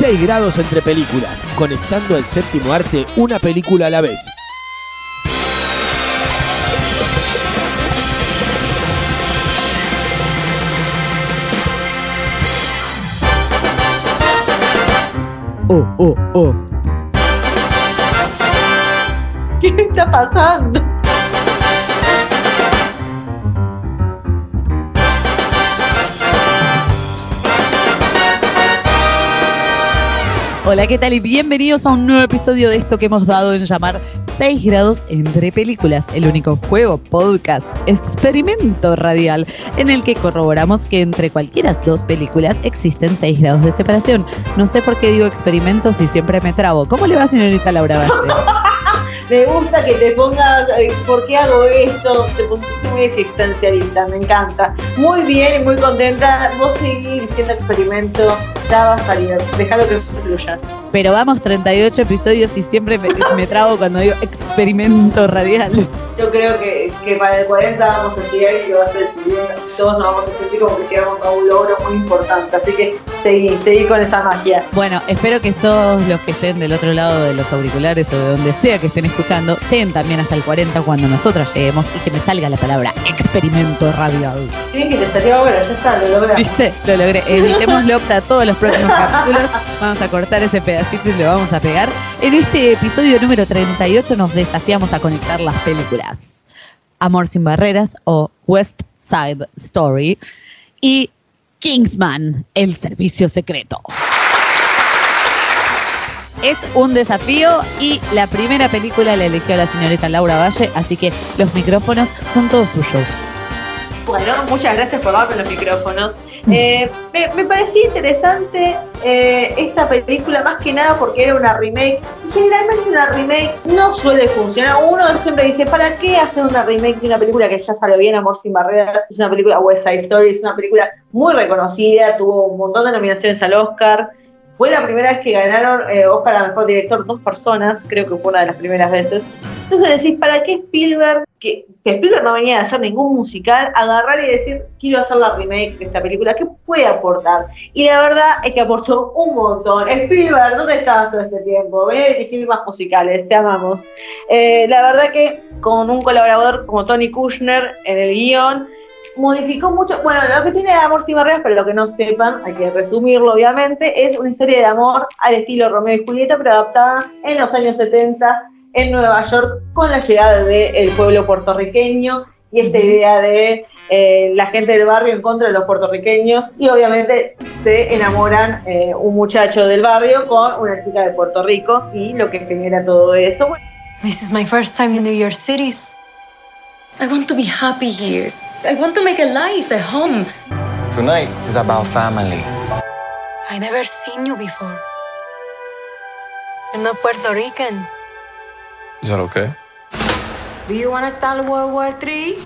6 grados entre películas. Conectando al séptimo arte, una película a la vez. Oh, oh, oh. ¿Qué está pasando? Hola, ¿qué tal? Y bienvenidos a un nuevo episodio de esto que hemos dado en llamar 6 grados entre películas, el único juego, podcast, experimento radial, en el que corroboramos que entre cualquiera dos películas existen 6 grados de separación. No sé por qué digo experimento si siempre me trabo. ¿Cómo le va, señorita Laura Valle? me gusta que te pongas, eh, ¿por qué hago esto? Te pusiste muy existencialista, me encanta. Muy bien y muy contenta. Vos seguís diciendo experimento, ya va a salir, déjalo que fluya. Pero vamos 38 episodios y siempre me, me trago cuando digo experimento radial. Yo creo que, que para el 40 vamos a llegar y va a ser. Todos nos vamos a sentir como que llegamos a un logro muy importante. Así que seguí, seguí con esa magia. Bueno, espero que todos los que estén del otro lado de los auriculares o de donde sea que estén escuchando lleguen también hasta el 40 cuando nosotros lleguemos y que me salga la palabra experimento radial. Sí, que te salió ahora, ya está, lo lograste. ¿Viste? Lo logré. Editémoslo para todos los próximos capítulos. Vamos a cortar ese pedacito y lo vamos a pegar. En este episodio número 38 nos desafiamos a conectar las películas. Amor sin barreras o West Side Story y Kingsman, el servicio secreto. Es un desafío y la primera película la eligió la señorita Laura Valle, así que los micrófonos son todos suyos. Bueno, muchas gracias por darme los micrófonos. Eh, me, me, parecía interesante eh, esta película más que nada porque era una remake. Generalmente una remake no suele funcionar. Uno siempre dice, ¿para qué hacer una remake de una película que ya salió bien, Amor sin Barreras? Es una película West Side Story, es una película muy reconocida, tuvo un montón de nominaciones al Oscar. Fue la primera vez que ganaron eh, Oscar a Mejor Director dos personas, creo que fue una de las primeras veces. Entonces decís, ¿para qué Spielberg, que, Spielberg no venía a hacer ningún musical, agarrar y decir, quiero hacer la remake de esta película? ¿Qué puede aportar? Y la verdad es que aportó un montón. Spielberg, ¿dónde estabas todo este tiempo? Ven a dirigir más musicales, te amamos. Eh, la verdad que con un colaborador como Tony Kushner en el guion, modificó mucho, bueno, lo que tiene de Amor sin barreras, pero lo que no sepan, hay que resumirlo obviamente, es una historia de amor al estilo Romeo y Julieta, pero adaptada en los años 70 en Nueva York con la llegada del pueblo puertorriqueño y esta idea de eh, la gente del barrio en contra de los puertorriqueños y obviamente se enamoran eh, un muchacho del barrio con una chica de Puerto Rico y lo que genera todo eso. This is my first time in New York City. I want to be happy here. I want to make a life, a home. Tonight is about family. I never seen you before. You're not Puerto Rican. Is that okay? Do you want to start World War III?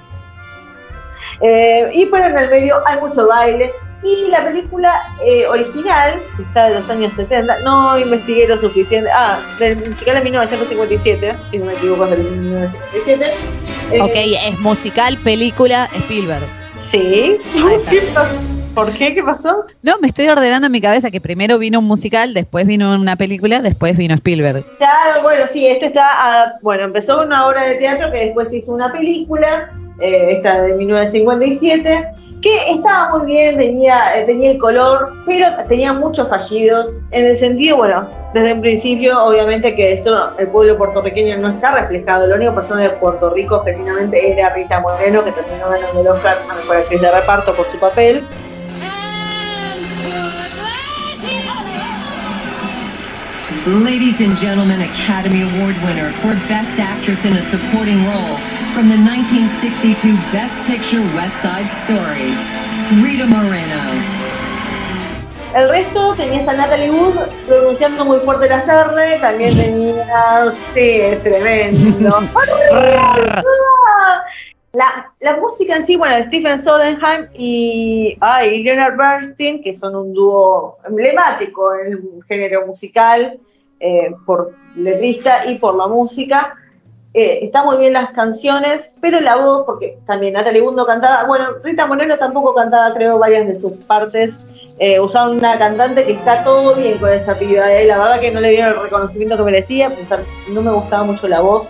Eh, y pero en el medio hay mucho baile. Y la película eh, original, que está de los años 70, no investigué lo suficiente. Ah, del musical de 1957, si no me equivoco, es del 1957. Eh, ok, es musical, película, Spielberg. Sí. ¿Por qué? ¿Qué pasó? No, me estoy ordenando en mi cabeza que primero vino un musical, después vino una película, después vino Spielberg. Claro, bueno, sí, este está, ah, bueno, empezó una obra de teatro que después hizo una película, eh, esta de 1957, que estaba muy bien, tenía, eh, tenía el color, pero tenía muchos fallidos, en el sentido, bueno, desde un principio, obviamente que esto, el pueblo puertorriqueño no está reflejado, la única persona de Puerto Rico genuinamente era Rita Moreno, que terminó ganando el Oscar a Mejor Actriz de Reparto por su papel. Ladies and gentlemen, Academy Award winner for Best Actress in a Supporting Role from the 1962 Best Picture West Side Story, Rita Moreno. El resto tenías a Natalie Wood pronunciando muy fuerte las R, también tenías, sí, es tremendo. La, la, música en sí, bueno, Stephen Sodenheim y, ay, Leonard Bernstein, que son un dúo emblemático en el género musical, eh, por letrista y por la música. Eh, está muy bien las canciones, pero la voz, porque también no cantaba, bueno, Rita Moreno tampoco cantaba, creo, varias de sus partes. Eh, usaron una cantante que está todo bien con esa piba, eh. la verdad que no le dieron el reconocimiento que merecía, no me gustaba mucho la voz.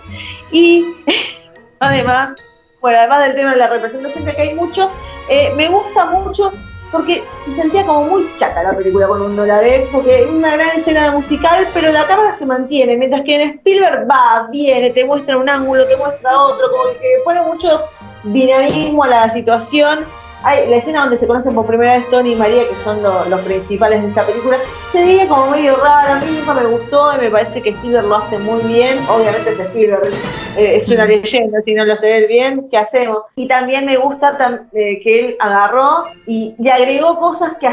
Y además, bueno, además del tema de la representación que hay mucho, eh, me gusta mucho porque se sentía como muy chata la película cuando uno la ve, porque es una gran escena musical, pero la cámara se mantiene, mientras que en Spielberg va, viene, te muestra un ángulo, te muestra otro, como que pone mucho dinamismo a la situación la escena donde se conocen por primera vez Tony y María, que son los principales de esta película, se veía como medio raro, a mí nunca me gustó y me parece que Spielberg lo hace muy bien, obviamente es Spielberg, eh, es una leyenda, si no lo hace él bien, ¿qué hacemos? Y también me gusta eh, que él agarró y le agregó cosas que,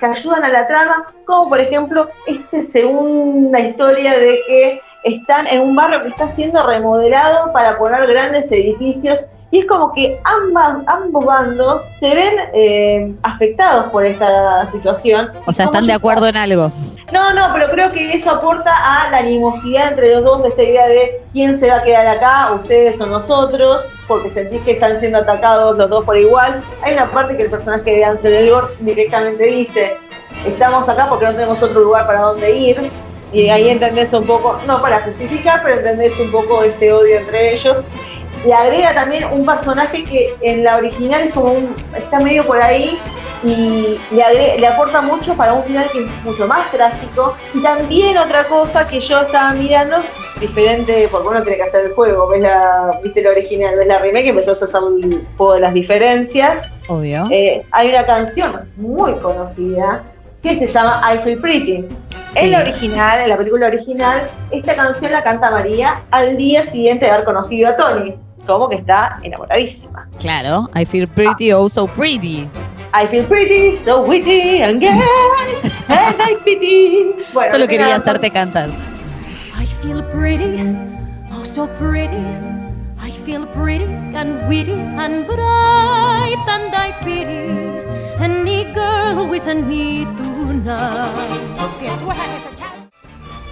que ayudan a la trama, como por ejemplo esta segunda historia de que están en un barrio que está siendo remodelado para poner grandes edificios y es como que ambas, ambos bandos se ven eh, afectados por esta situación. O sea, están de acuerdo en algo. No, no, pero creo que eso aporta a la animosidad entre los dos, de esta idea de quién se va a quedar acá, ustedes o nosotros, porque sentís que están siendo atacados los dos por igual. Hay una parte que el personaje de Ansel Elgort directamente dice, estamos acá porque no tenemos otro lugar para donde ir. Y ahí entendés un poco, no para justificar, pero entendés un poco este odio entre ellos le agrega también un personaje que en la original es como un, está medio por ahí y le, le, aporta mucho para un final que es mucho más trágico. Y también otra cosa que yo estaba mirando, diferente, porque uno tiene que hacer el juego, ves la, viste la original, ves la remake, empezás a hacer el juego de las diferencias. Obvio. Eh, hay una canción muy conocida que se llama I Feel Pretty. En la original, en la película original, esta canción la canta María al día siguiente de haber conocido a Tony como que está enamoradísima. Claro, I feel pretty, oh so pretty. I feel pretty, so witty and gay, and I pity. Bueno, Solo quería hacerte cantar. I feel pretty, oh so pretty. I feel pretty and witty and bright, and I pity any girl who isn't me tonight.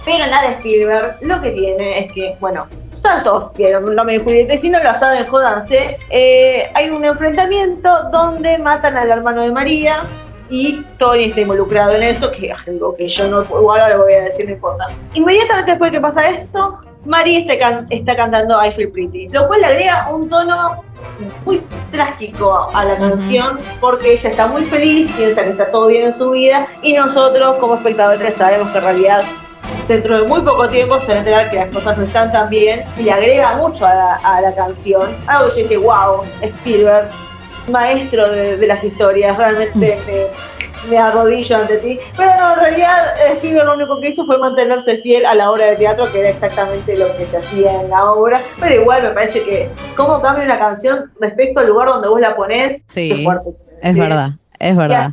Pero nada, Spielberg lo que tiene es que, bueno, Santos, que no me Julieta, si no lo saben, jodanse. Eh, hay un enfrentamiento donde matan al hermano de María y Tony está involucrado en eso, que algo que yo no, igual lo voy a decir, no importa. Inmediatamente después de que pasa esto, María está, está cantando I Feel Pretty, lo cual le agrega un tono muy trágico a la canción porque ella está muy feliz, piensa que está todo bien en su vida y nosotros como espectadores sabemos que en realidad dentro de muy poco tiempo se va a enterar que las cosas no están tan bien y le agrega mucho a la, canción. Algo que yo dije, wow, Spielberg, maestro de, las historias, realmente me, arrodillo ante ti. Pero no, en realidad Spielberg lo único que hizo fue mantenerse fiel a la obra de teatro, que era exactamente lo que se hacía en la obra. Pero igual me parece que cómo cambia una canción respecto al lugar donde vos la ponés, sí, es verdad. Es verdad.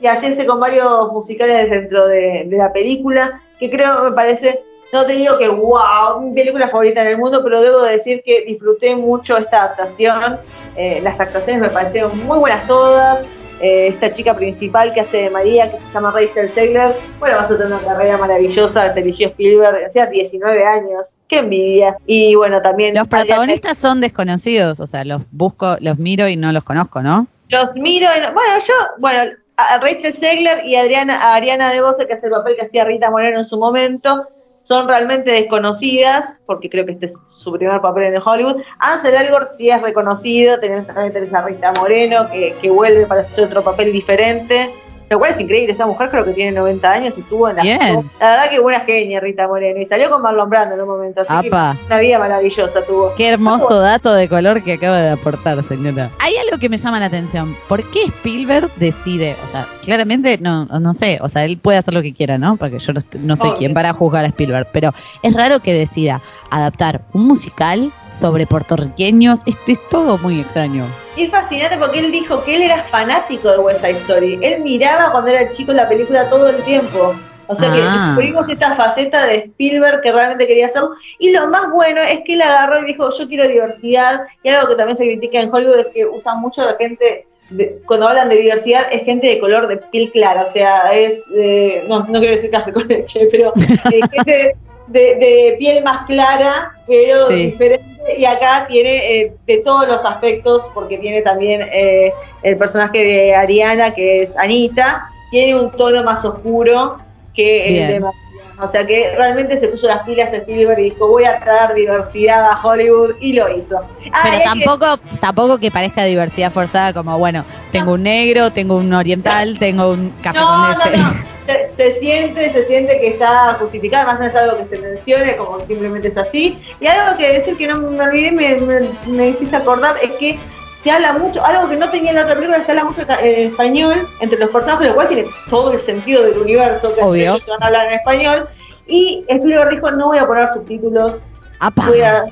Y así, es, con varios musicales dentro de, la película, que creo, me parece, no te digo que wow, mi película favorita en el mundo, pero debo decir que disfruté mucho esta adaptación. Eh, las actuaciones me parecieron muy buenas todas. Eh, esta chica principal que hace de María, que se llama Rachel Segler, bueno, va a tener una carrera maravillosa, te eligió Spielberg, hacía 19 años, qué envidia. Y bueno, también... Los protagonistas son desconocidos, o sea, los busco, los miro y no los conozco, ¿no? Los miro, bueno, yo, bueno, a Rachel Segler y Adriana, Ariana De Bose, que hace el papel que hacía Rita Moreno en su momento, son realmente desconocidas, porque creo que este es su primer papel en Hollywood. Ansel Elgort sí es reconocido, también tenés a Rita Moreno, que, que vuelve para hacer otro papel diferente. Lo cual es increíble, esta mujer creo que tiene 90 años y estuvo en la... Bien. La verdad que una genia Rita Moreno. Y salió con Marlon Brando en un momento. Así Apa. que una vida maravillosa tuvo. Qué hermoso dato de color que acaba de aportar, señora. Hay algo que me llama la atención. ¿Por qué Spielberg decide? O sea, claramente, no, no sé, o sea, él puede hacer lo que quiera, ¿no? Porque yo no, no soy Obvio. quien para juzgar a Spielberg, pero es raro que decida adaptar un musical sobre puertorriqueños. Esto es todo muy extraño. Es fascinante porque él dijo que él era fanático de West Side Story. Él miraba cuando era chico la película todo el tiempo. O sea que Ah. descubrimos esta faceta de Spielberg que realmente quería hacer. Y lo más bueno es que él agarró y dijo, yo quiero diversidad. Y algo que también se critica en Hollywood es que usan mucho la gente, de- cuando hablan de diversidad, es gente de color de piel clara. O sea, es, eh, no, no quiero decir café con leche, pero eh, gente de, de piel más clara, pero Sí. diferente. Y acá tiene eh, de todos los aspectos, porque tiene también eh, el personaje de Ariana, que es Anita, tiene un tono más oscuro que el de María. O sea que realmente se puso las pilas en Spielberg y dijo, voy a traer diversidad a Hollywood, y lo hizo. Ah, Pero hay que- tampoco, tampoco que parezca diversidad forzada como, bueno, tengo un negro, tengo un oriental, tengo un café No, con no, leche. no. Se, se siente, se siente que está justificada, además no es algo que se mencione, como simplemente es así. Y algo que decir que no me olvidé, me, me, me hiciste acordar, es que se habla mucho, algo que no tenía en la otra película, se habla mucho en español entre los personajes, lo cual tiene todo el sentido del universo, que ellos van a hablar en español. Y Spielberg dijo, no voy a poner subtítulos, voy a,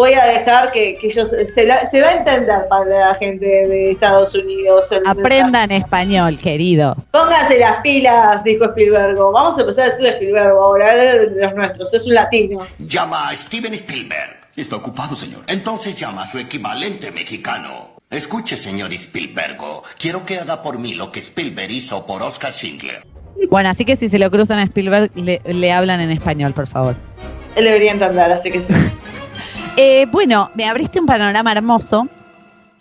voy a dejar que, que ellos, se, la- se va a entender para la gente de Estados Unidos. el mensaje. Aprendan español, queridos. Pónganse las pilas, dijo Spielberg. Vamos a empezar a decirle Spielberg ahora, es de los nuestros, es un latino. Llama a Steven Spielberg. Está ocupado, señor. Entonces llama a su equivalente mexicano. Escuche, señor Spielberg. Quiero que haga por mí lo que Spielberg hizo por Oscar Schindler. Bueno, así que si se lo cruzan a Spielberg, le, le hablan en español, por favor. Él debería entender, así que sí. Eh, bueno, me abriste un panorama hermoso,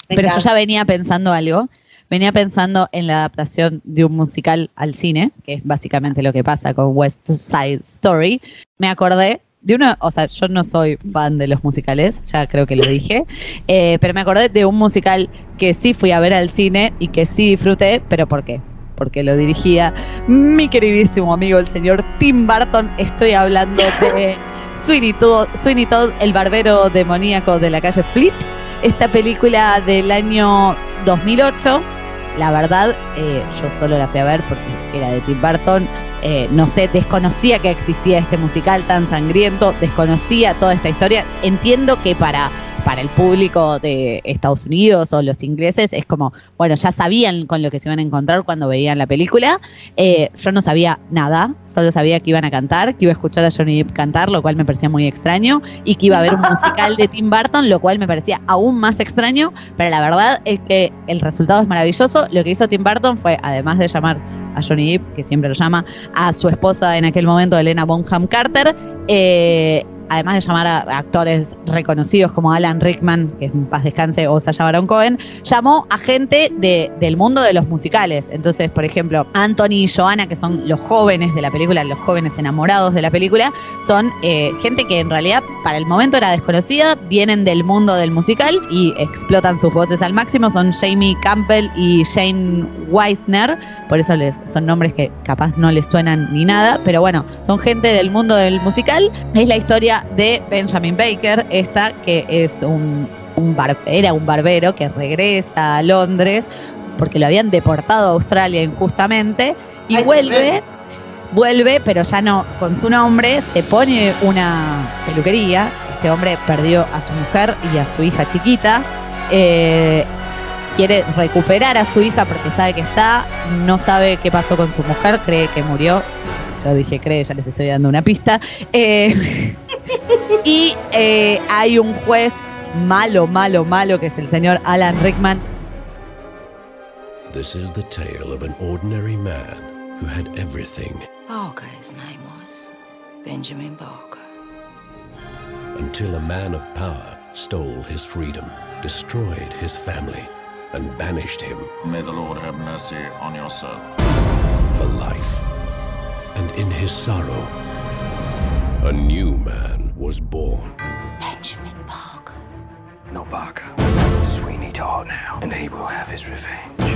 Me pero yo ya venía pensando algo. Venía pensando en la adaptación de un musical al cine, que es básicamente lo que pasa con West Side Story. Me acordé de uno, o sea, yo no soy fan de los musicales, ya creo que lo dije, eh, pero me acordé de un musical que sí fui a ver al cine y que sí disfruté, pero ¿por qué? Porque lo dirigía mi queridísimo amigo, el señor Tim Burton. Estoy hablando de Sweeney Todd, Sweeney Todd, el barbero demoníaco de la calle Fleet. Esta película del año 2008, la verdad, eh, yo solo la fui a ver porque era de Tim Burton. Eh, no sé, desconocía que existía este musical tan sangriento, desconocía toda esta historia. Entiendo que para, para el público de Estados Unidos o los ingleses es como, bueno, ya sabían con lo que se iban a encontrar cuando veían la película. Eh, yo no sabía nada, solo sabía que iban a cantar, que iba a escuchar a Johnny Depp cantar, lo cual me parecía muy extraño, y que iba a haber un musical de Tim Burton, lo cual me parecía aún más extraño, pero la verdad es que el resultado es maravilloso. Lo que hizo Tim Burton fue, además de llamar a Johnny Depp, que siempre lo llama, a su esposa en aquel momento, Elena Bonham Carter, eh, además de llamar a actores reconocidos como Alan Rickman, que en paz descanse, o Sacha Baron Cohen, llamó a gente de, del mundo de los musicales. Entonces, por ejemplo, Anthony y Joanna, que son los jóvenes de la película, los jóvenes enamorados de la película, son eh, gente que en realidad para el momento era desconocida, vienen del mundo del musical y explotan sus voces al máximo. Son Jamie Campbell y Shane Weisner, por eso les, son nombres que capaz no les suenan ni nada, pero bueno, son gente del mundo del musical. Es la historia de Benjamin Baker, esta que es un, un bar- era un barbero que regresa a Londres porque lo habían deportado a Australia injustamente y Ay, vuelve, vuelve, pero ya no con su nombre, se pone una peluquería. Este hombre perdió a su mujer y a su hija chiquita. eh, quiere recuperar a su hija porque sabe que está, no sabe qué pasó con su mujer, cree que murió. Yo dije cree, ya les estoy dando una pista. Eh, y eh, hay un juez malo, malo, malo, que es el señor Alan Rickman, This is the tale of an ordinary man who had everything Barker, his name was. Benjamin Barker. until a man of power stole his freedom, destroyed his family, and banished him May the Lord have mercy on your soul. for life. And in his sorrow, a new man was born. Benjamin Barker. No Barker. Sweeney Todd now, and he will have his revenge.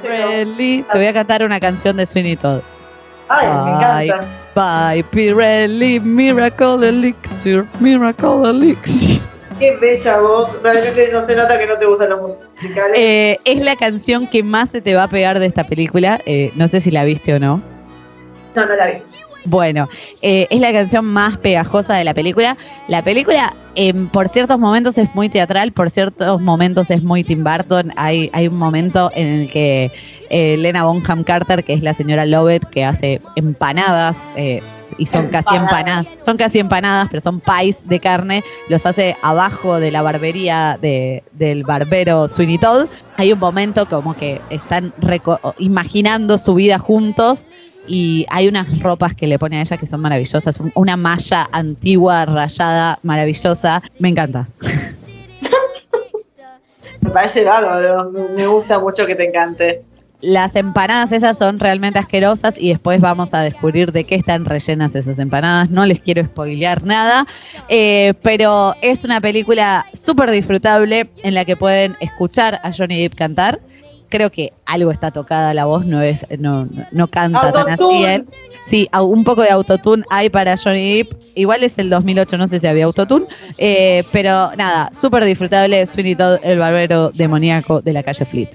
Pirelli. Te voy a cantar una canción de Sweeney Todd. Ay, me encanta. Bye, Pirelli, Miracle Elixir, Miracle Elixir. Qué bella voz. Realmente no se nota que no te gustan los musicales. Eh, es la canción que más se te va a pegar de esta película. Eh, no sé si la viste o no. No, no la vi. Bueno, eh, es la canción más pegajosa de la película. La película, em, por ciertos momentos, es muy teatral, por ciertos momentos es muy Tim Burton. Hay, hay un momento en el que eh, Lena Bonham Carter, que es la señora Lovett, que hace empanadas, eh, y son casi empanadas, son casi empanadas, pero son pies de carne, los hace abajo de la barbería de- del barbero Sweeney Todd. Hay un momento como que están imaginando su vida juntos y hay unas ropas que le pone a ella que son maravillosas, un- una malla antigua, rayada, maravillosa. Me encanta. Me parece bárbaro. Me gusta mucho que te encante. Las empanadas esas son realmente asquerosas y después vamos a descubrir de qué están rellenas esas empanadas. No les quiero spoilear nada, eh, pero es una película súper disfrutable en la que pueden escuchar a Johnny Depp cantar. Creo que algo está tocada la voz, no es, no, no, no canta tan así él. Sí, un poco de autotune hay para Johnny Depp. Igual es el 2008, no sé si había autotune. eh, pero nada, súper disfrutable. Sweeney Todd, el barbero demoníaco de la calle Fleet.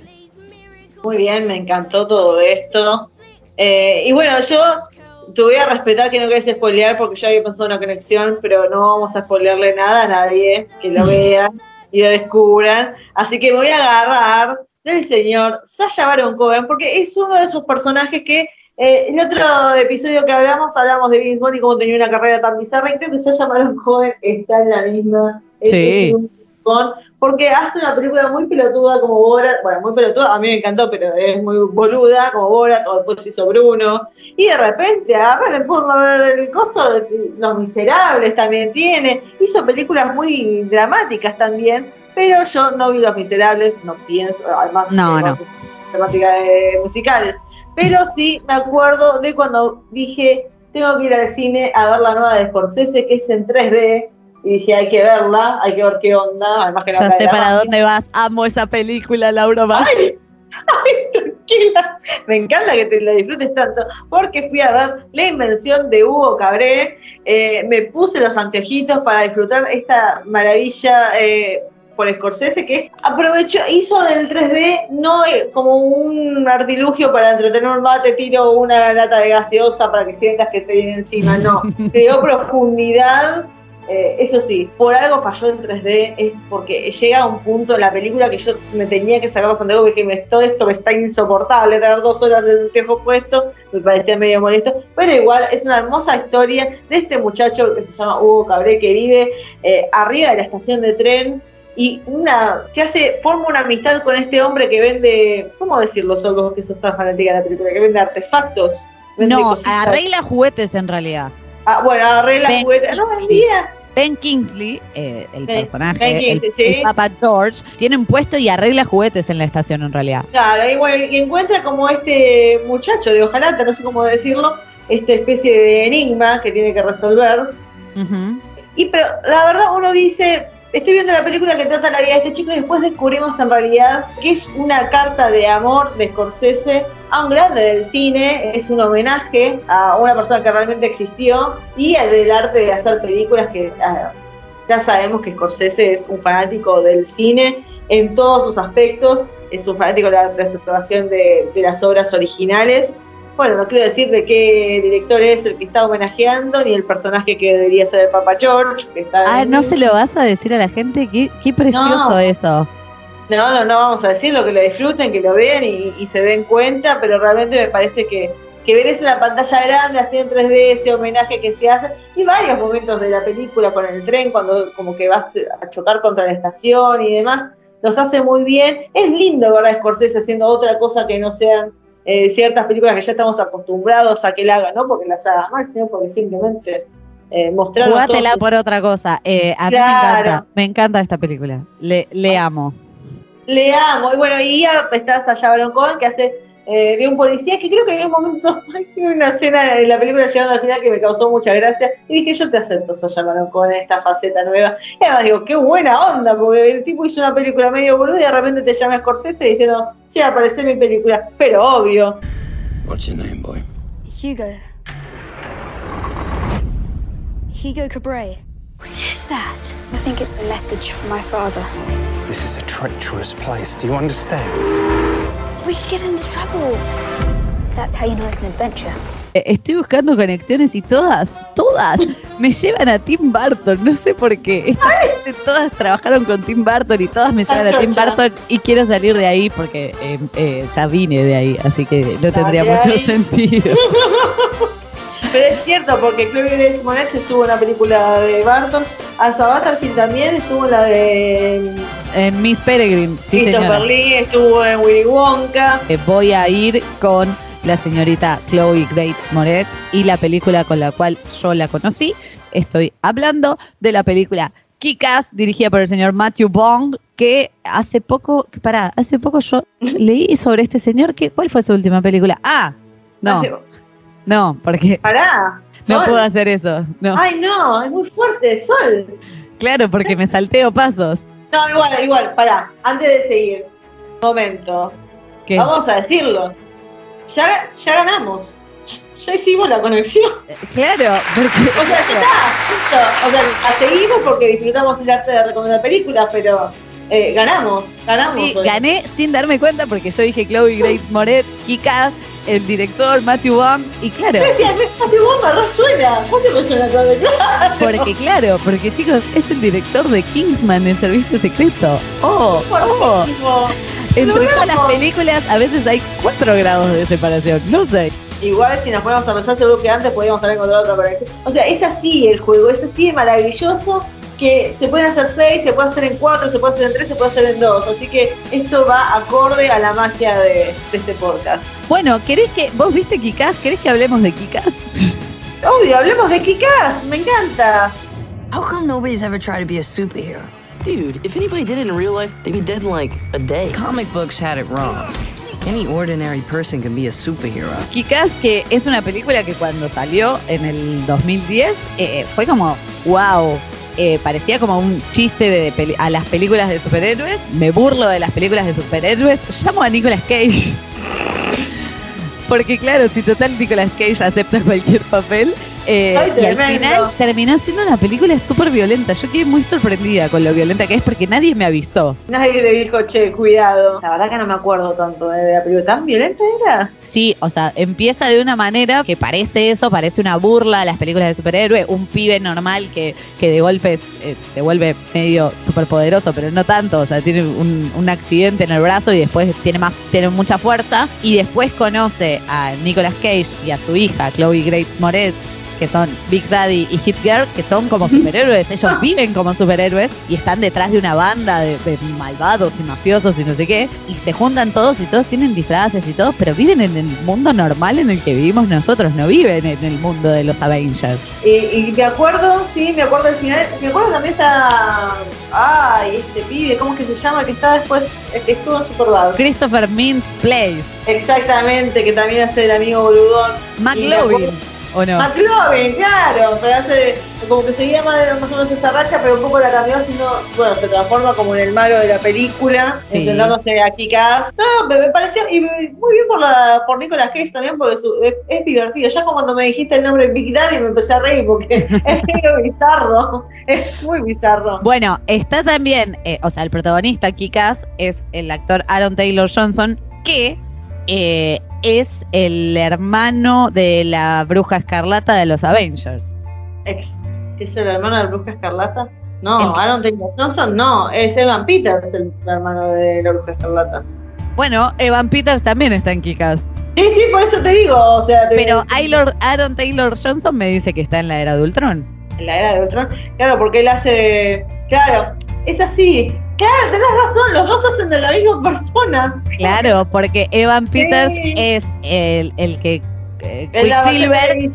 Muy bien, me encantó todo esto. Eh, y bueno, yo te voy a respetar que no querés spoilear porque yo había pensado una conexión, pero no vamos a spoilearle nada a nadie que lo vean y lo descubran. Así que voy a agarrar del señor Sasha Baron Cohen porque es uno de esos personajes que eh, el otro episodio que hablamos, hablamos de Vince Vaughn y cómo tenía una carrera tan bizarra y creo que Sasha Baron Cohen está en la misma. Sí. con- porque hace una película muy pelotuda como Borat, bueno, muy pelotuda, a mí me encantó, pero es muy boluda como Borat, o después hizo Bruno, y de repente agarra, pongo a ver el coso, de Los Miserables también tiene, hizo películas muy dramáticas también, pero yo no vi Los Miserables, no pienso, además No, no. temática de musicales, pero sí me acuerdo de cuando dije, tengo que ir al cine a ver la nueva de Scorsese, que es en 3D, y dije, hay que verla, hay que ver qué onda, además que no Ya sé para dónde vas. Amo esa película, Laura. Ay, ay, tranquila. Me encanta que te la disfrutes tanto, porque fui a ver la invención de Hugo Cabré, eh, me puse los anteojitos para disfrutar esta maravilla eh, por Scorsese, que aprovechó, hizo del 3D no eh, como un artilugio para entretener un mate, tiro una lata de gaseosa para que sientas que te viene encima, no, creó profundidad eh, eso sí, por algo falló el 3D, es porque llega a un punto en la película que yo me tenía que sacar los anteojos porque me, todo esto me está insoportable, tener dos horas de anteojos puesto, me parecía medio molesto, pero igual es una hermosa historia de este muchacho que se llama Hugo Cabré, que vive eh, arriba de la estación de tren y una se hace, forma una amistad con este hombre que vende, ¿cómo decirlo solo que sos tan fanática de la película? Que vende artefactos. vende No, cositas. arregla juguetes en realidad. Ah, bueno, arregla Ben juguetes. No vendía. Ben Kingsley, eh, el Ben- personaje, Ben el, Kingsley, sí. el Papa George, tiene un puesto y arregla juguetes en la estación en realidad. Claro, y bueno, y encuentra como este muchacho de hojalata, no sé cómo decirlo, esta especie de enigma que tiene que resolver. Y pero la verdad uno dice, estoy viendo la película que trata la vida de este chico y después descubrimos en realidad que es una carta de amor de Scorsese a un grande del cine, es un homenaje a una persona que realmente existió y al del arte de hacer películas que ah, ya sabemos que Scorsese es un fanático del cine en todos sus aspectos, es un fanático de la preservación de, de las obras originales. Bueno, no quiero decir de qué director es el que está homenajeando, ni el personaje que debería ser el Papa George, que está Ah, en- ¿no se lo vas a decir a la gente? Qué, qué precioso No. eso. No, no, no vamos a decirlo, que lo disfruten, que lo vean y, y se den cuenta, pero realmente me parece que, que ver eso en la pantalla grande, así en 3D, ese homenaje que se hace, y varios momentos de la película con el tren, cuando como que vas a chocar contra la estación y demás, los hace muy bien. Es lindo ver a Scorsese haciendo otra cosa que no sean eh, ciertas películas que ya estamos acostumbrados a que él haga, no porque las haga mal, sino porque simplemente eh, Jugátela todo- por otra cosa. Eh, a mí me Claro. encanta, me encanta esta película. Le, le amo. Le amo. Y bueno, y ya está Sasha Baron Cohen, que hace eh, de un policía que creo que en un momento hay una escena en la película llegando al final que me causó mucha gracia y dije yo te acepto Sasha Baron con esta faceta nueva y además digo qué buena onda porque el tipo hizo una película medio boluda y de repente te llama Scorsese diciendo sí aparece en mi película pero obvio What's your name, boy? Hugo. Hugo Cabret. What is that? I think it's a message from my father. This is a treacherous place. Do you understand? Estoy buscando conexiones y todas, todas me llevan a Tim Burton. No sé por qué. Todas trabajaron con Tim Burton y todas me llevan a Tim. Burton y quiero salir de ahí porque eh, eh, ya vine de ahí, así que no tendría mucho sentido. pero es cierto porque Chloe Grace Moretz estuvo en la película de Barton Asa Butterfield también estuvo en la de En Miss Peregrine, sí señora. Lee estuvo en Willy Wonka Eh, voy a ir con la señorita Chloe Grace Moretz y la película con la cual yo la conocí. Estoy hablando de la película Kick-Ass, dirigida por el señor Matthew Bond, que hace poco, pará, hace poco yo leí sobre este señor. que ¿Cuál fue su última película? Ah, no, no, porque Pará. no puedo hacer eso. No, Ay, no, es muy fuerte, Sol. claro, porque me salteo pasos. No, igual, igual, pará. Antes de seguir, momento. ¿Qué? Vamos a decirlo. Ya, ya ganamos. Ya hicimos la conexión. Claro, porque O sea, ya está. Listo. O sea, la seguimos porque disfrutamos el arte de recomendar películas, pero eh, ganamos. Ganamos. Sí, hoy. gané sin darme cuenta porque yo dije Chloe Grace Moretz, Kikas, el director Matthew Bond, y claro, decía, Matthew Bond me resuena. ¿Cuánto me suena todo? Claro. porque claro, porque chicos, es el director de Kingsman, el servicio secreto. Oh, oh. Entre todas las películas a veces hay cuatro grados de separación, no sé. Igual si nos ponemos a pensar seguro que antes podíamos haber encontrado otra conexión. O sea, es así el juego, es así de maravilloso que se pueden hacer seis, se puede hacer en cuatro, se puede hacer en tres, se puede hacer en dos. Así que esto va acorde a la magia de, de este podcast. Bueno, ¿querés que, vos viste Kikas? ¿Querés que hablemos de Kikas? Obvio, hablemos de Kikas, me encanta. How come nobody's ever tried to be a superhero? Dude, if anybody did it in real life, they'd be dead in like a day. Comic books had it wrong. Any ordinary person can be a superhero. Kikas, que es una película que cuando salió en el 2010 eh, fue como, wow. Eh, parecía como un chiste de a las películas de superhéroes. Me burlo de las películas de superhéroes. Llamo a Nicolas Cage. Porque claro, si total Nicolas Cage acepta cualquier papel. Eh, y al final terminó siendo una película súper violenta. Yo quedé muy sorprendida con lo violenta que es porque nadie me avisó. Nadie le dijo, che, cuidado. La verdad que no me acuerdo tanto de la película. ¿Tan violenta era? Sí, o sea, empieza de una manera que parece eso, parece una burla a las películas de superhéroe, un pibe normal que, que de golpes eh, se vuelve medio superpoderoso, pero no tanto, o sea, tiene un, un accidente en el brazo y después tiene más, tiene mucha fuerza, y después conoce a Nicolas Cage y a su hija, Chloe Grace Moretz, que son Big Daddy y Hit Girl, que son como superhéroes, ellos viven como superhéroes y están detrás de una banda de, de malvados y mafiosos y no sé qué, y se juntan todos y todos tienen disfraces y todos, pero viven en el mundo normal en el que vivimos nosotros, no viven en el mundo de los Avengers. Y, y me acuerdo, sí, me acuerdo al final. Me acuerdo también está. Ay, este pibe, ¿cómo que se llama? Que está después. el que estuvo en Superbad. Christopher Mintz Place, Exactamente, que también hace el amigo boludón. McLovin, ¿o no? McLovin, claro, pero hace como que seguía más, más o menos esa racha, pero un poco la cambió, sino, bueno, se transforma como en el malo de la película, Sí. intentándose a Kikas. No, me, me pareció, y muy bien por la por Nicolas Cage también, porque su- es, es divertido. Ya como cuando me dijiste el nombre Big Daddy me empecé a reír, porque es medio bizarro, es muy bizarro. Bueno, está también, eh, o sea, el protagonista, Kikas, es el actor Aaron Taylor Johnson, que eh, es el hermano de la bruja escarlata de los Avengers. Ex, ¿Es el hermano de la Bruja Escarlata? No, El- Aaron Taylor Johnson no, es Evan Peters el hermano de la Bruja Escarlata. Bueno, Evan Peters también está en Kikas. Sí, sí, por eso te digo, o sea, te- Pero Aylor- Aaron Taylor Johnson me dice que está en la era de Ultron. en la era de Ultron, claro, porque él hace, claro, es así, claro, tenés razón, los dos hacen de la misma persona. Claro, porque Evan Peters Sí. es el, el que eh, Quicksilver es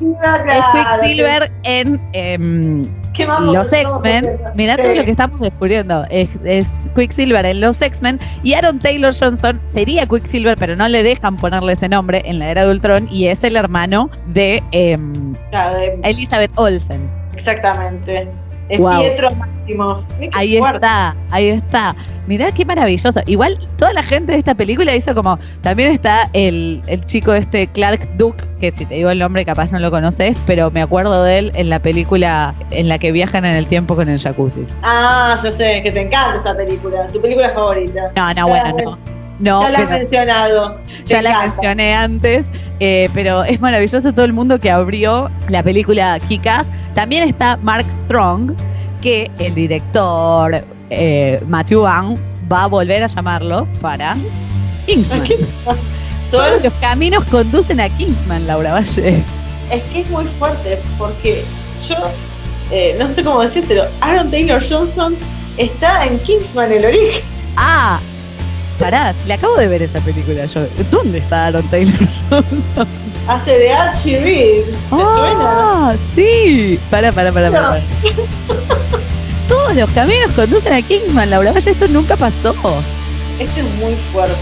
Quicksilver en em, ¿Qué más los X-Men, mirá Sí. todo lo que estamos descubriendo. Es, es Quicksilver en los X-Men y Aaron Taylor Johnson sería Quicksilver, pero no le dejan ponerle ese nombre en la era de Ultron y es el hermano de em, Elizabeth Olsen. Exactamente. Es Wow. Pietro Máximo. Ahí fuerte. está, ahí está. Mirá qué maravilloso. Igual toda la gente de esta película hizo como. También está el, el chico este Clark Duke, que si te digo el nombre capaz no lo conoces, pero me acuerdo de él en la película en la que viajan en el tiempo con el jacuzzi. Ah, yo sé, que te encanta esa película. Tu película favorita. No, no, bueno, no. No, ya la has mencionado. Ya la encanta. mencioné antes, eh, pero es maravilloso todo el mundo que abrió la película Kikas. También está Mark Strong, que el director eh, Matthew Vaughn va a volver a llamarlo para Kingsman. Todos los caminos conducen a Kingsman, Laura Valle. Es que es muy fuerte porque yo eh, no sé cómo decírtelo. Aaron Taylor Johnson está en Kingsman el origen. Ah, pará, le acabo de ver esa película yo. ¿Dónde está Aaron Taylor Johnson? Hace de Archie Reed. ¿Te Ah, sí. Pará, pará, pará. Todos los caminos conducen a Kingsman, Laura Valle. Esto nunca pasó. suena? Esto es muy fuerte.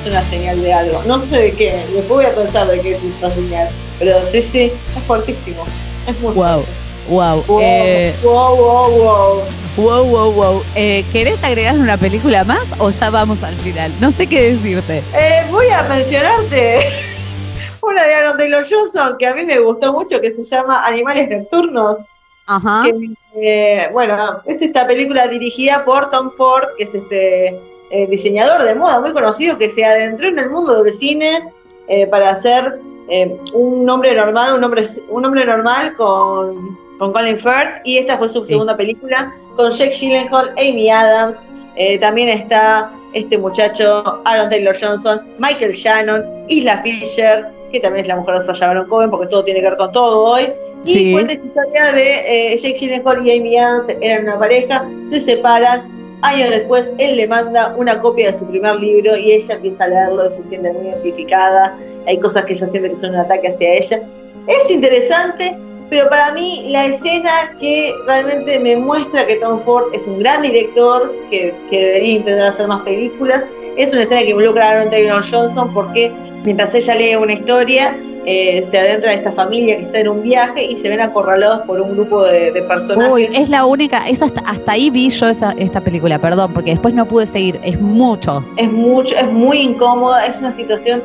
Es una señal de algo. No sé de qué. Después voy a pensar de qué es esta señal. Pero sí, sí, es fuertísimo. Es muy Wow, wow. Wow, Eh, wow, wow, wow. Wow, wow, wow. Eh, ¿Querés agregar una película más o ya vamos al final? No sé qué decirte. Eh, voy a mencionarte una de Aaron Taylor Johnson que a mí me gustó mucho que se llama Animales Nocturnos. Ajá. Que, eh, bueno, es esta película dirigida por Tom Ford, que es este eh, diseñador de moda muy conocido que se adentró en el mundo del cine eh, para hacer eh, un hombre normal, un hombre, un hombre normal con, con Colin Firth y esta fue su segunda película con Jake Gyllenhaal, Amy Adams, eh, también está este muchacho Aaron Taylor Johnson, Michael Shannon, Isla Fisher, que también es la mujer de Sacha Baron Cohen porque todo tiene que ver con todo hoy. Y Sí. cuenta esta historia de eh, Jake Gyllenhaal y Amy Adams, eran una pareja, se separan, años después él le manda una copia de su primer libro y ella empieza a leerlo y se siente muy identificada, hay cosas que ella siente que son un ataque hacia ella. Es interesante, pero para mí la escena que realmente me muestra que Tom Ford es un gran director, que, que debería intentar hacer más películas, es una escena que involucra a Aaron Taylor Johnson porque mientras ella lee una historia, eh, se adentra esta familia que está en un viaje y se ven acorralados por un grupo de, de personajes. Uy, es la única, es hasta, hasta ahí vi yo esa, esta película, perdón, porque después no pude seguir, es mucho. es mucho, es muy incómoda, es una situación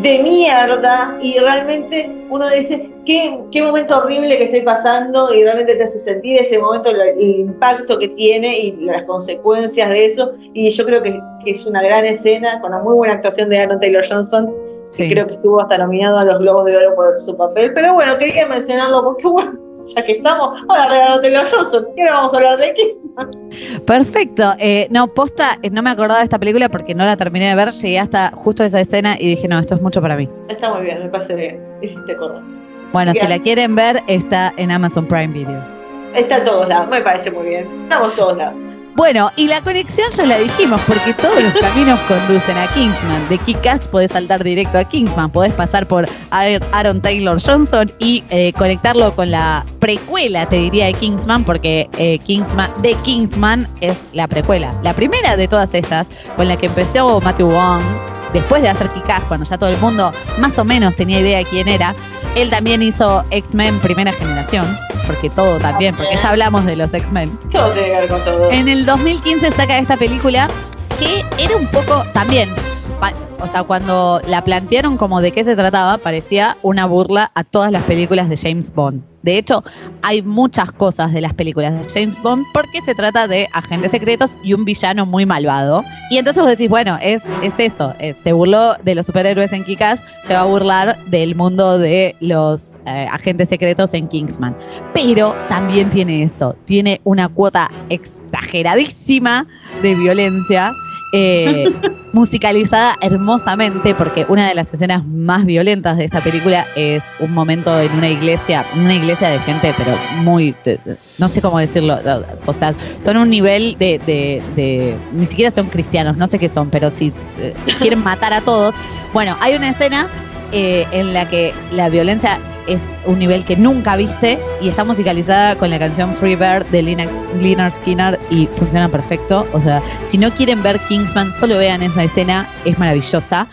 de mierda y realmente uno dice, qué, qué momento horrible que estoy pasando y realmente te hace sentir ese momento, el impacto que tiene y las consecuencias de eso y yo creo que, que es una gran escena con una muy buena actuación de Aaron Taylor Johnson que Sí. creo que estuvo hasta nominado a los Globos de Oro por su papel, pero bueno, quería mencionarlo porque bueno, ya que estamos, ahora Taylor Johnson, y ahora vamos a hablar de Kingsman. Perfecto. Eh, no, posta, eh, no me acordaba de esta película porque no la terminé de ver, llegué hasta justo esa escena y dije, no, esto es mucho para mí. Está muy bien, me parece bien, hiciste correcto. Bueno, si la quieren ver, está en Amazon Prime Video. Está a todos lados, me parece muy bien. Estamos todos lados. Bueno, y la conexión ya la dijimos, porque todos los caminos conducen a Kingsman. De Kikas podés saltar directo a Kingsman, podés pasar por Ar- Aaron Taylor Johnson y eh, conectarlo con la precuela, te diría, de Kingsman, porque eh, Kingsman, de Kingsman es la precuela. La primera de todas estas, con la que empezó Matthew Wong, después de hacer Kikas, cuando ya todo el mundo más o menos tenía idea de quién era, él también hizo X-Men primera generación, porque todo también, porque ya hablamos de los X-Men. Todo tiene que ver con todo. En el 2015 saca esta película que era un poco también, o sea, cuando la plantearon como de qué se trataba, parecía una burla a todas las películas de James Bond. De hecho, hay muchas cosas de las películas de James Bond porque se trata de agentes secretos y un villano muy malvado. Y entonces vos decís, bueno, es, es eso, es- se burló de los superhéroes en Kikas, se va a burlar del mundo de los eh, agentes secretos en Kingsman. Pero también tiene eso, tiene una cuota exageradísima de violencia. Eh, musicalizada hermosamente porque una de las escenas más violentas de esta película es un momento en una iglesia, una iglesia de gente pero muy, no sé cómo decirlo, o sea, son un nivel de, de- de- ni siquiera son cristianos, no sé qué son, pero si eh, quieren matar a todos. Bueno, hay una escena eh, en la que la violencia es un nivel que nunca viste y está musicalizada con la canción Free Bird de Linux, Lynyrd Skinner y funciona perfecto. O sea, si no quieren ver Kingsman, solo vean esa escena, es maravillosa.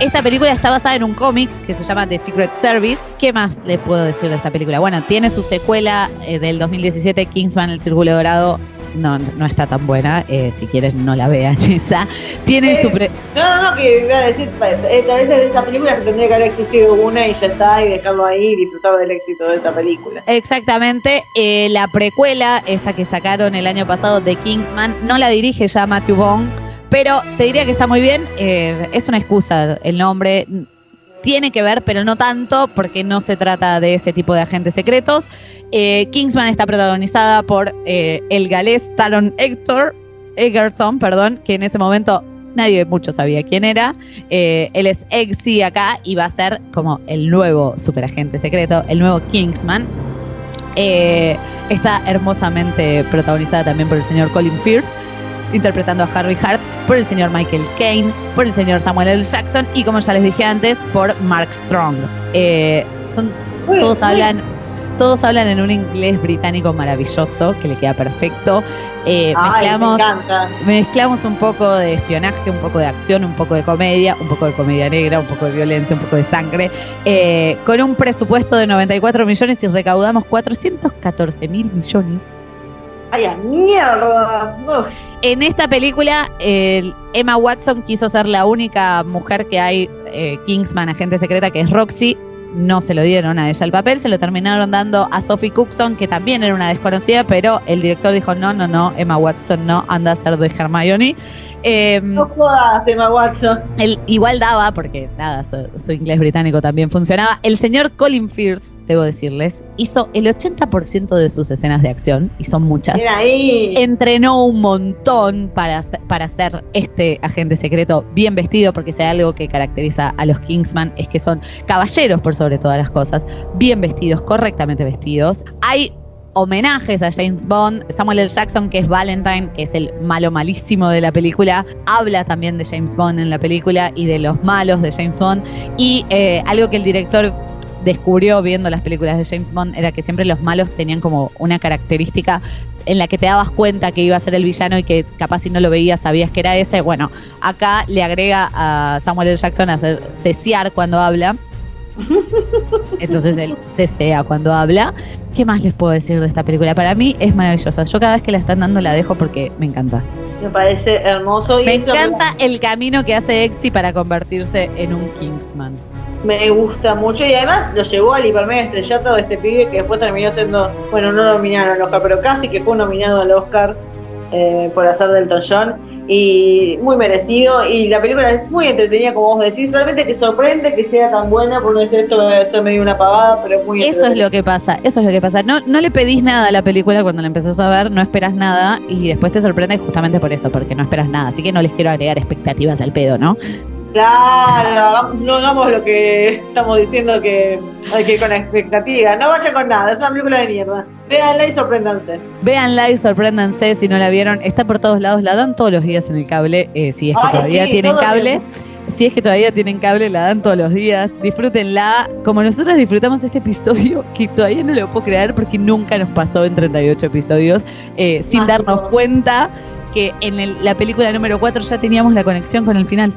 Esta película está basada en un cómic que se llama The Secret Service. ¿Qué más les puedo decir de esta película? Bueno, tiene su secuela eh, del 2017, Kingsman, El Círculo Dorado. No, no está tan buena. eh, si quieres, no la vean esa. Tiene su. pre- No, no, no, que iba a decir, esta de esa película que tendría que haber existido una y ya está, y dejarlo ahí y disfrutar del éxito de esa película. Exactamente. eh, la precuela, esta que sacaron el año pasado de Kingsman, no la dirige ya Matthew Vaughn, pero te diría que está muy bien. eh, es una excusa el nombre. Tiene que ver, pero no tanto, porque no se trata de ese tipo de agentes secretos. Eh, Kingsman está protagonizada por eh, el galés Taron Hector, Egerton, perdón, que en ese momento nadie mucho sabía quién era. Él es Eggsy acá y va a ser como el nuevo superagente secreto, el nuevo Kingsman. Está hermosamente protagonizada también por el señor Colin Firth, interpretando a Harry Hart, por el señor Michael Caine, por el señor Samuel L. Jackson y como ya les dije antes, por Mark Strong. Eh, son, todos hablan, todos hablan en un inglés británico maravilloso que le queda perfecto. Eh, Ay, mezclamos, me mezclamos un poco de espionaje, un poco de acción, un poco de comedia, un poco de comedia negra, un poco de violencia, un poco de sangre, eh, con un presupuesto de 94 millones y recaudamos 414 mil millones. ¡Ay, mierda! En esta película, el- Emma Watson quiso ser la única mujer que hay, eh, Kingsman, agente secreta, que es Roxy. No se lo dieron a ella el papel, se lo terminaron dando a Sophie Cookson, que también era una desconocida, pero el director dijo: No, no, no, Emma Watson no, anda a ser de Hermione. Eh, No jodas, Emma Watson. él igual daba, porque nada, su, su inglés británico también funcionaba. El señor Colin Firth, debo decirles, hizo el 80% de sus escenas de acción, y son muchas. Ahí. Entrenó un montón para, para ser este agente secreto bien vestido, porque si hay algo que caracteriza a los Kingsman es que son caballeros por sobre todas las cosas, bien vestidos, correctamente vestidos. Hay homenajes a James Bond. Samuel L. Jackson, que es Valentine, que es el malo malísimo de la película, habla también de James Bond en la película y de los malos de James Bond. Y eh, algo que el director descubrió viendo las películas de James Bond era que siempre los malos tenían como una característica en la que te dabas cuenta que iba a ser el villano y que capaz si no lo veías sabías que era ese. Bueno, acá le agrega a Samuel L. Jackson a hacer cesear cuando habla. Entonces él cesea cuando habla. ¿Qué más les puedo decir de esta película? Para mí es maravillosa. Yo cada vez que la están dando la dejo porque me encanta. Me parece hermoso. y Me encanta el camino que hace Exy para convertirse en un Kingsman. Me gusta mucho y además lo llevó al hipermega estrellato de este pibe que después terminó siendo, bueno, no nominado al Oscar, pero casi que fue nominado al Oscar eh, por hacer Delton John y muy merecido y la película es muy entretenida como vos decís, realmente te sorprende que sea tan buena, por no decir esto va a ser medio una pavada, pero muy Eso es lo que pasa, eso es lo que pasa. No, no le pedís nada a la película cuando la empezás a ver, no esperas nada y después te sorprende justamente por eso, porque no esperas nada. Así que no les quiero agregar expectativas al pedo, ¿no? Claro, no hagamos lo que estamos diciendo que hay que ir con expectativa, no vaya con nada, es una película de mierda. Véanla y sorpréndanse. Véanla y sorpréndanse si no la vieron. Está por todos lados, la dan todos los días en el cable, eh, si es que Ay, todavía sí, tienen cable. Si es que todavía tienen cable, la dan todos los días. Disfrútenla. Como nosotros disfrutamos este episodio, que todavía no lo puedo creer porque nunca nos pasó en 38 episodios, eh, sin darnos no. cuenta que en el- la película número 4 ya teníamos la conexión con el final.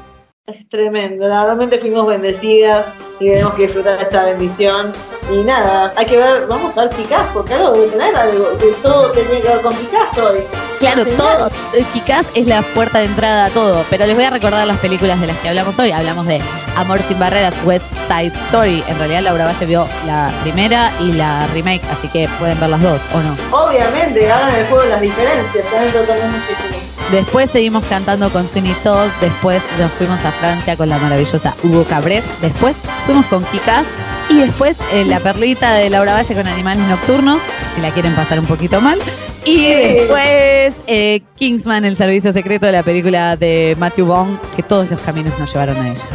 Es tremendo, la- realmente fuimos bendecidas y tenemos que disfrutar de esta bendición. Y nada, hay que ver, vamos a ver porque algo debe tener, algo, de todo tenía que ver con hoy. Claro, todo, eh, Kikaz es la puerta de entrada a todo, pero les voy a recordar las películas de las que hablamos hoy. Hablamos de Amor sin barreras, West Side Story. En realidad Laura Valle vio la primera y la remake, así que pueden ver las dos, ¿o no? Obviamente, hagan el juego las diferencias, también totalmente Después seguimos cantando con Sweeney Todd, después nos fuimos a Francia con la maravillosa Hugo Cabret, después fuimos con Kikaz y después eh, la perlita de Laura Valle con Animales Nocturnos, si la quieren pasar un poquito mal. Y después eh, Kingsman, el servicio secreto de la película de Matthew Vaughn, que todos los caminos nos llevaron a ella.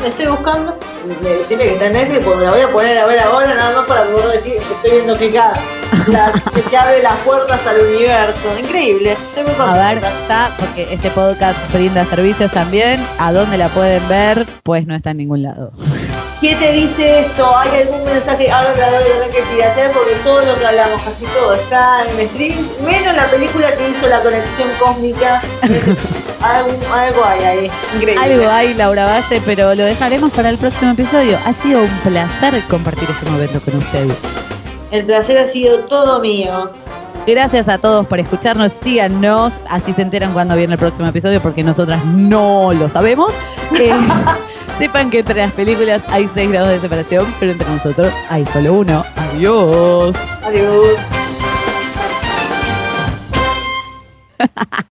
La estoy buscando. Decirle que está en Netflix porque la voy a poner a ver ahora, nada más para poder decir que estoy viendo que cada. La, que abre las puertas al universo. Increíble. Estoy muy A ver, ya, porque este podcast brinda servicios también. ¿A dónde la pueden ver? Pues no está en ningún lado. ¿Qué te dice esto? ¿Hay algún mensaje? Ahora la voy a tener que piratear porque todo lo que hablamos, casi todo, está en stream, menos la película que hizo la conexión cósmica. algo, hay ahí, increíble. Algo hay, Laura Valle, pero lo dejaremos para el próximo episodio. Ha sido un placer compartir este momento con usted. El placer ha sido todo mío. Gracias a todos por escucharnos. Síganos, así se enteran cuando viene el próximo episodio, porque nosotras no lo sabemos. Eh, sepan que entre las películas hay seis grados de separación, pero entre nosotros hay solo uno. Adiós. Adiós.